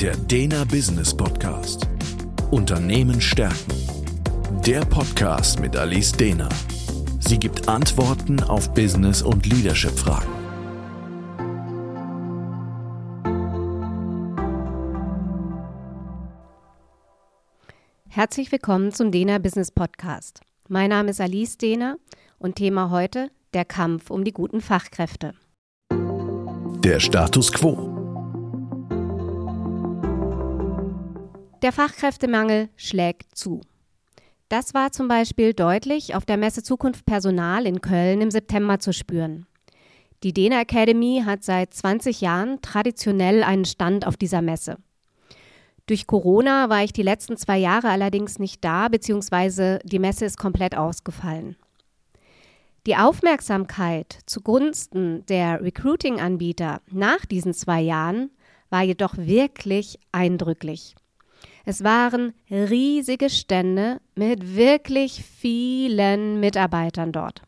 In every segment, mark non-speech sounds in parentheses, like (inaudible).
Der Dena Business Podcast. Unternehmen stärken. Der Podcast mit Alice Dena. Sie gibt Antworten auf Business- und Leadership-Fragen. Herzlich willkommen zum Dena Business Podcast. Mein Name ist Alice Dehner und Thema heute der Kampf um die guten Fachkräfte. Der Status quo. Der Fachkräftemangel schlägt zu. Das war zum Beispiel deutlich auf der Messe Zukunft Personal in Köln im September zu spüren. Die Dena Academy hat seit 20 Jahren traditionell einen Stand auf dieser Messe. Durch Corona war ich die letzten zwei Jahre allerdings nicht da, beziehungsweise die Messe ist komplett ausgefallen. Die Aufmerksamkeit zugunsten der Recruiting-Anbieter nach diesen zwei Jahren war jedoch wirklich eindrücklich. Es waren riesige Stände mit wirklich vielen Mitarbeitern dort.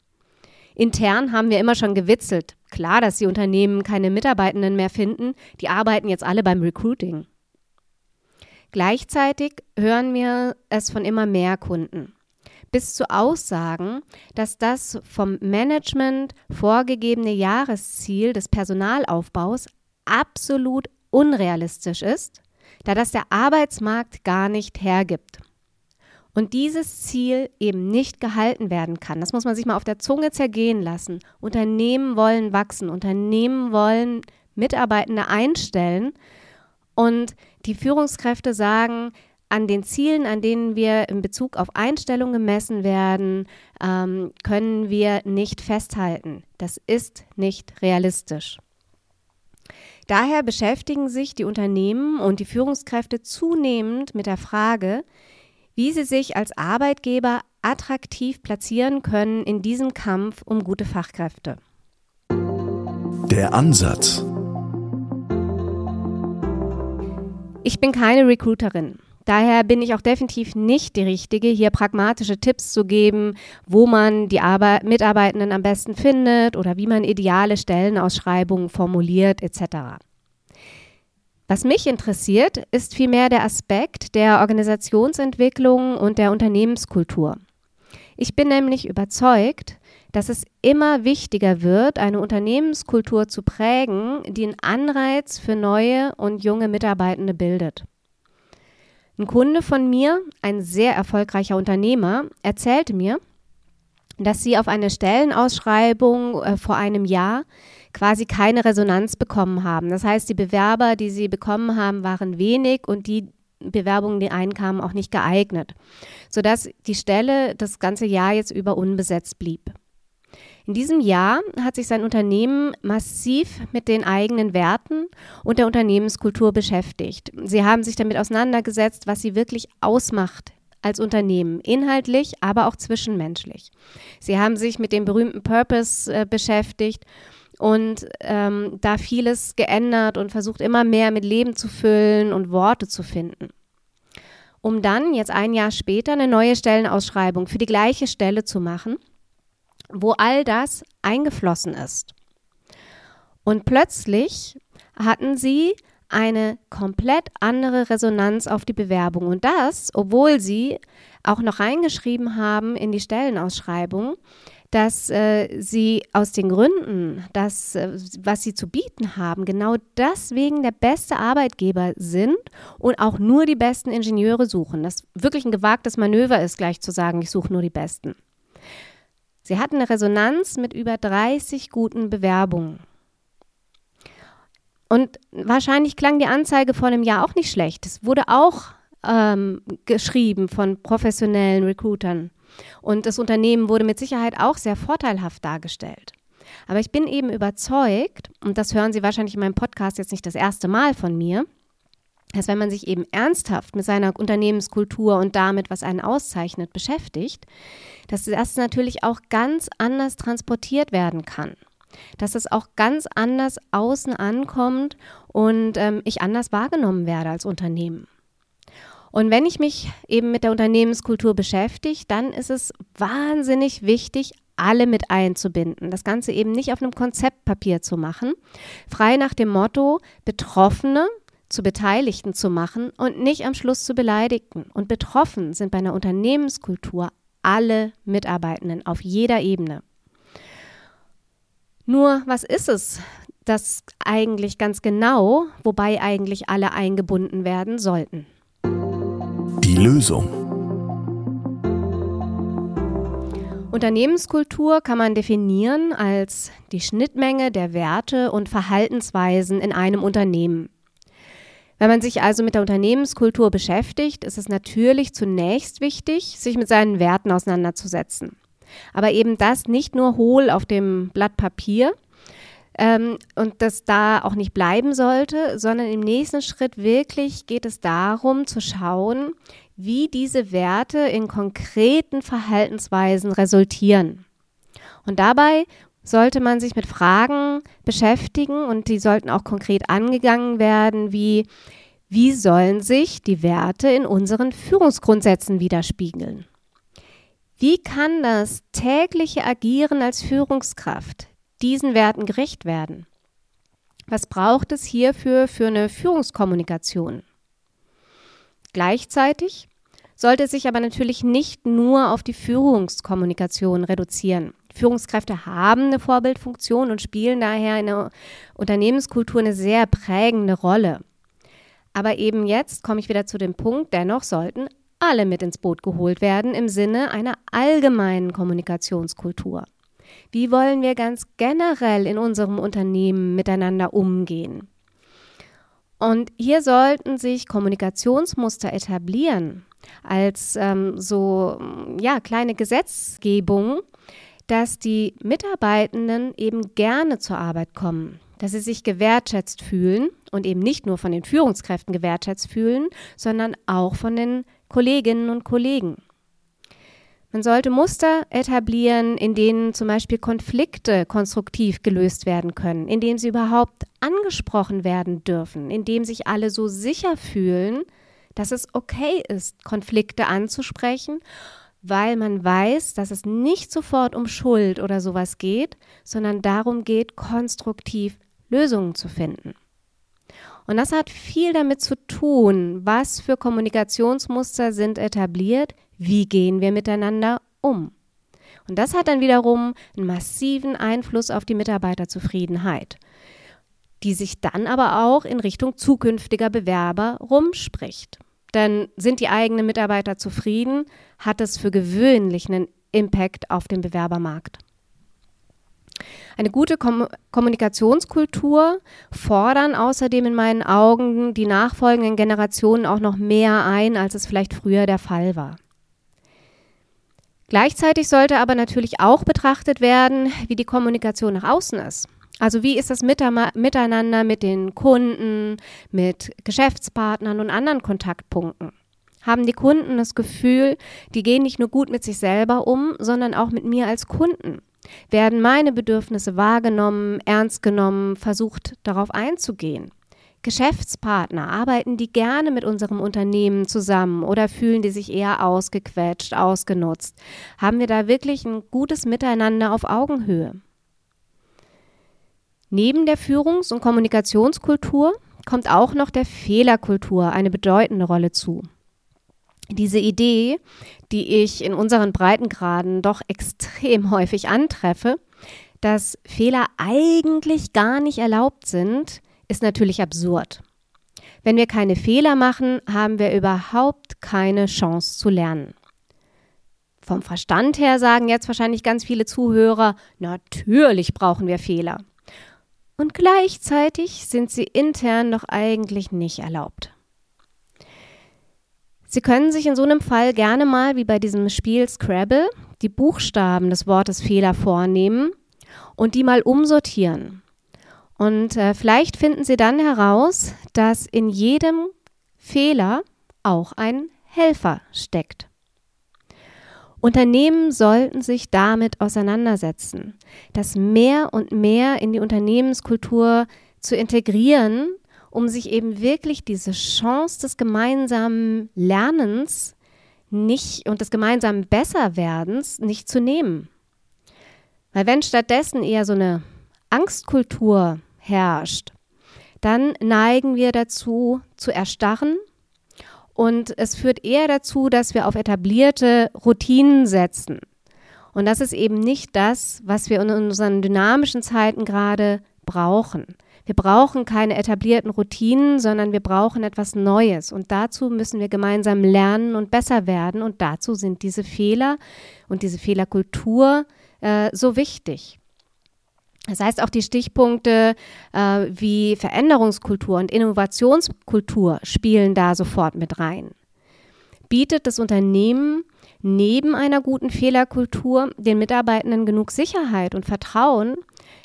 Intern haben wir immer schon gewitzelt. Klar, dass die Unternehmen keine Mitarbeitenden mehr finden, die arbeiten jetzt alle beim Recruiting. Gleichzeitig hören wir es von immer mehr Kunden. Bis zu Aussagen, dass das vom Management vorgegebene Jahresziel des Personalaufbaus absolut unrealistisch ist da das der Arbeitsmarkt gar nicht hergibt. Und dieses Ziel eben nicht gehalten werden kann. Das muss man sich mal auf der Zunge zergehen lassen. Unternehmen wollen wachsen, Unternehmen wollen Mitarbeitende einstellen und die Führungskräfte sagen, an den Zielen, an denen wir in Bezug auf Einstellung gemessen werden, ähm, können wir nicht festhalten. Das ist nicht realistisch. Daher beschäftigen sich die Unternehmen und die Führungskräfte zunehmend mit der Frage, wie sie sich als Arbeitgeber attraktiv platzieren können in diesem Kampf um gute Fachkräfte. Der Ansatz. Ich bin keine Recruiterin. Daher bin ich auch definitiv nicht die Richtige, hier pragmatische Tipps zu geben, wo man die Arbeit Mitarbeitenden am besten findet oder wie man ideale Stellenausschreibungen formuliert etc. Was mich interessiert, ist vielmehr der Aspekt der Organisationsentwicklung und der Unternehmenskultur. Ich bin nämlich überzeugt, dass es immer wichtiger wird, eine Unternehmenskultur zu prägen, die einen Anreiz für neue und junge Mitarbeitende bildet. Ein Kunde von mir, ein sehr erfolgreicher Unternehmer, erzählte mir, dass sie auf eine Stellenausschreibung äh, vor einem Jahr quasi keine Resonanz bekommen haben. Das heißt, die Bewerber, die sie bekommen haben, waren wenig und die Bewerbungen, die einkamen, auch nicht geeignet, sodass die Stelle das ganze Jahr jetzt über unbesetzt blieb. In diesem Jahr hat sich sein Unternehmen massiv mit den eigenen Werten und der Unternehmenskultur beschäftigt. Sie haben sich damit auseinandergesetzt, was sie wirklich ausmacht als Unternehmen, inhaltlich, aber auch zwischenmenschlich. Sie haben sich mit dem berühmten Purpose äh, beschäftigt und ähm, da vieles geändert und versucht immer mehr mit Leben zu füllen und Worte zu finden. Um dann jetzt ein Jahr später eine neue Stellenausschreibung für die gleiche Stelle zu machen wo all das eingeflossen ist. Und plötzlich hatten sie eine komplett andere Resonanz auf die Bewerbung. Und das, obwohl sie auch noch reingeschrieben haben in die Stellenausschreibung, dass äh, sie aus den Gründen, dass, äh, was sie zu bieten haben, genau deswegen der beste Arbeitgeber sind und auch nur die besten Ingenieure suchen. Das wirklich ein gewagtes Manöver ist, gleich zu sagen, ich suche nur die besten. Sie hatten eine Resonanz mit über 30 guten Bewerbungen. Und wahrscheinlich klang die Anzeige vor einem Jahr auch nicht schlecht. Es wurde auch ähm, geschrieben von professionellen Recruitern. Und das Unternehmen wurde mit Sicherheit auch sehr vorteilhaft dargestellt. Aber ich bin eben überzeugt, und das hören Sie wahrscheinlich in meinem Podcast jetzt nicht das erste Mal von mir, dass wenn man sich eben ernsthaft mit seiner Unternehmenskultur und damit, was einen auszeichnet, beschäftigt, dass das natürlich auch ganz anders transportiert werden kann. Dass es auch ganz anders außen ankommt und ähm, ich anders wahrgenommen werde als Unternehmen. Und wenn ich mich eben mit der Unternehmenskultur beschäftige, dann ist es wahnsinnig wichtig, alle mit einzubinden. Das Ganze eben nicht auf einem Konzeptpapier zu machen. Frei nach dem Motto, Betroffene zu Beteiligten zu machen und nicht am Schluss zu Beleidigten. Und betroffen sind bei einer Unternehmenskultur alle Mitarbeitenden auf jeder Ebene. Nur, was ist es, das eigentlich ganz genau, wobei eigentlich alle eingebunden werden sollten? Die Lösung. Unternehmenskultur kann man definieren als die Schnittmenge der Werte und Verhaltensweisen in einem Unternehmen. Wenn man sich also mit der Unternehmenskultur beschäftigt, ist es natürlich zunächst wichtig, sich mit seinen Werten auseinanderzusetzen. Aber eben das nicht nur hohl auf dem Blatt Papier ähm, und das da auch nicht bleiben sollte, sondern im nächsten Schritt wirklich geht es darum zu schauen, wie diese Werte in konkreten Verhaltensweisen resultieren. Und dabei sollte man sich mit Fragen beschäftigen und die sollten auch konkret angegangen werden, wie wie sollen sich die Werte in unseren Führungsgrundsätzen widerspiegeln? Wie kann das tägliche Agieren als Führungskraft diesen Werten gerecht werden? Was braucht es hierfür für eine Führungskommunikation? Gleichzeitig sollte es sich aber natürlich nicht nur auf die Führungskommunikation reduzieren. Führungskräfte haben eine Vorbildfunktion und spielen daher in der Unternehmenskultur eine sehr prägende Rolle. Aber eben jetzt komme ich wieder zu dem Punkt, dennoch sollten alle mit ins Boot geholt werden im Sinne einer allgemeinen Kommunikationskultur. Wie wollen wir ganz generell in unserem Unternehmen miteinander umgehen? Und hier sollten sich Kommunikationsmuster etablieren als ähm, so ja, kleine Gesetzgebung, dass die Mitarbeitenden eben gerne zur Arbeit kommen, dass sie sich gewertschätzt fühlen und eben nicht nur von den Führungskräften gewertschätzt fühlen, sondern auch von den Kolleginnen und Kollegen. Man sollte Muster etablieren, in denen zum Beispiel Konflikte konstruktiv gelöst werden können, in denen sie überhaupt angesprochen werden dürfen, in dem sich alle so sicher fühlen, dass es okay ist, Konflikte anzusprechen, weil man weiß, dass es nicht sofort um Schuld oder sowas geht, sondern darum geht, konstruktiv Lösungen zu finden. Und das hat viel damit zu tun, was für Kommunikationsmuster sind etabliert, wie gehen wir miteinander um. Und das hat dann wiederum einen massiven Einfluss auf die Mitarbeiterzufriedenheit, die sich dann aber auch in Richtung zukünftiger Bewerber rumspricht. Denn sind die eigenen Mitarbeiter zufrieden, hat es für gewöhnlich einen Impact auf den Bewerbermarkt. Eine gute Kom Kommunikationskultur fordern außerdem in meinen Augen die nachfolgenden Generationen auch noch mehr ein, als es vielleicht früher der Fall war. Gleichzeitig sollte aber natürlich auch betrachtet werden, wie die Kommunikation nach außen ist. Also wie ist das Miteinander mit den Kunden, mit Geschäftspartnern und anderen Kontaktpunkten? Haben die Kunden das Gefühl, die gehen nicht nur gut mit sich selber um, sondern auch mit mir als Kunden? Werden meine Bedürfnisse wahrgenommen, ernst genommen, versucht darauf einzugehen? Geschäftspartner, arbeiten die gerne mit unserem Unternehmen zusammen oder fühlen die sich eher ausgequetscht, ausgenutzt? Haben wir da wirklich ein gutes Miteinander auf Augenhöhe? Neben der Führungs- und Kommunikationskultur kommt auch noch der Fehlerkultur eine bedeutende Rolle zu diese Idee, die ich in unseren Breitengraden doch extrem (laughs) häufig antreffe, dass Fehler eigentlich gar nicht erlaubt sind, ist natürlich absurd. Wenn wir keine Fehler machen, haben wir überhaupt keine Chance zu lernen. Vom Verstand her sagen jetzt wahrscheinlich ganz viele Zuhörer, natürlich brauchen wir Fehler. Und gleichzeitig sind sie intern doch eigentlich nicht erlaubt. Sie können sich in so einem Fall gerne mal, wie bei diesem Spiel Scrabble, die Buchstaben des Wortes Fehler vornehmen und die mal umsortieren. Und äh, vielleicht finden Sie dann heraus, dass in jedem Fehler auch ein Helfer steckt. Unternehmen sollten sich damit auseinandersetzen, das mehr und mehr in die Unternehmenskultur zu integrieren um sich eben wirklich diese Chance des gemeinsamen Lernens nicht und des gemeinsamen Besserwerdens nicht zu nehmen. Weil wenn stattdessen eher so eine Angstkultur herrscht, dann neigen wir dazu zu erstarren und es führt eher dazu, dass wir auf etablierte Routinen setzen. Und das ist eben nicht das, was wir in unseren dynamischen Zeiten gerade brauchen. Wir brauchen keine etablierten Routinen, sondern wir brauchen etwas Neues. Und dazu müssen wir gemeinsam lernen und besser werden. Und dazu sind diese Fehler und diese Fehlerkultur äh, so wichtig. Das heißt, auch die Stichpunkte äh, wie Veränderungskultur und Innovationskultur spielen da sofort mit rein. Bietet das Unternehmen neben einer guten Fehlerkultur den Mitarbeitenden genug Sicherheit und Vertrauen,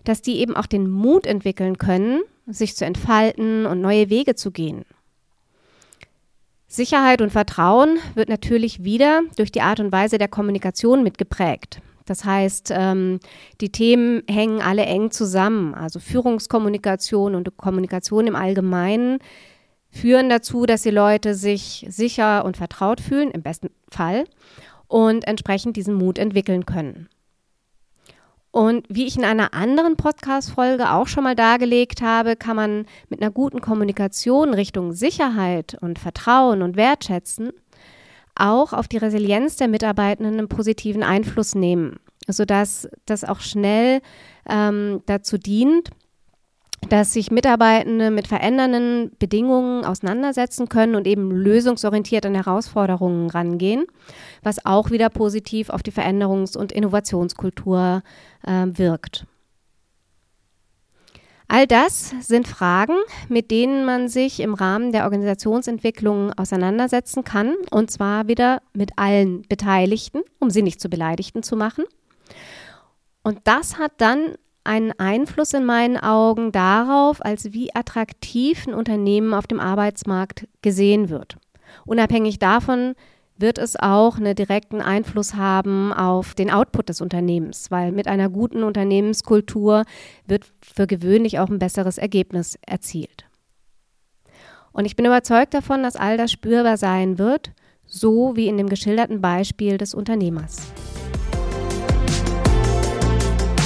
dass die eben auch den Mut entwickeln können, sich zu entfalten und neue Wege zu gehen. Sicherheit und Vertrauen wird natürlich wieder durch die Art und Weise der Kommunikation mitgeprägt. Das heißt, ähm, die Themen hängen alle eng zusammen. Also Führungskommunikation und Kommunikation im Allgemeinen führen dazu, dass die Leute sich sicher und vertraut fühlen, im besten Fall, und entsprechend diesen Mut entwickeln können. Und wie ich in einer anderen Podcast-Folge auch schon mal dargelegt habe, kann man mit einer guten Kommunikation Richtung Sicherheit und Vertrauen und Wertschätzen auch auf die Resilienz der Mitarbeitenden einen positiven Einfluss nehmen, sodass das auch schnell ähm, dazu dient, dass sich Mitarbeitende mit verändernden Bedingungen auseinandersetzen können und eben lösungsorientiert an Herausforderungen rangehen, was auch wieder positiv auf die Veränderungs- und Innovationskultur äh, wirkt. All das sind Fragen, mit denen man sich im Rahmen der Organisationsentwicklung auseinandersetzen kann, und zwar wieder mit allen Beteiligten, um sie nicht zu Beleidigten zu machen. Und das hat dann einen Einfluss in meinen Augen darauf, als wie attraktiv ein Unternehmen auf dem Arbeitsmarkt gesehen wird. Unabhängig davon, wird es auch einen direkten Einfluss haben auf den Output des Unternehmens, weil mit einer guten Unternehmenskultur wird für gewöhnlich auch ein besseres Ergebnis erzielt. Und ich bin überzeugt davon, dass all das spürbar sein wird, so wie in dem geschilderten Beispiel des Unternehmers.